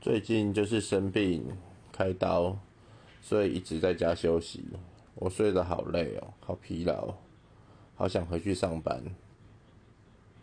最近就是生病开刀所以一直在家休息。我睡得好累哦好疲劳好想回去上班。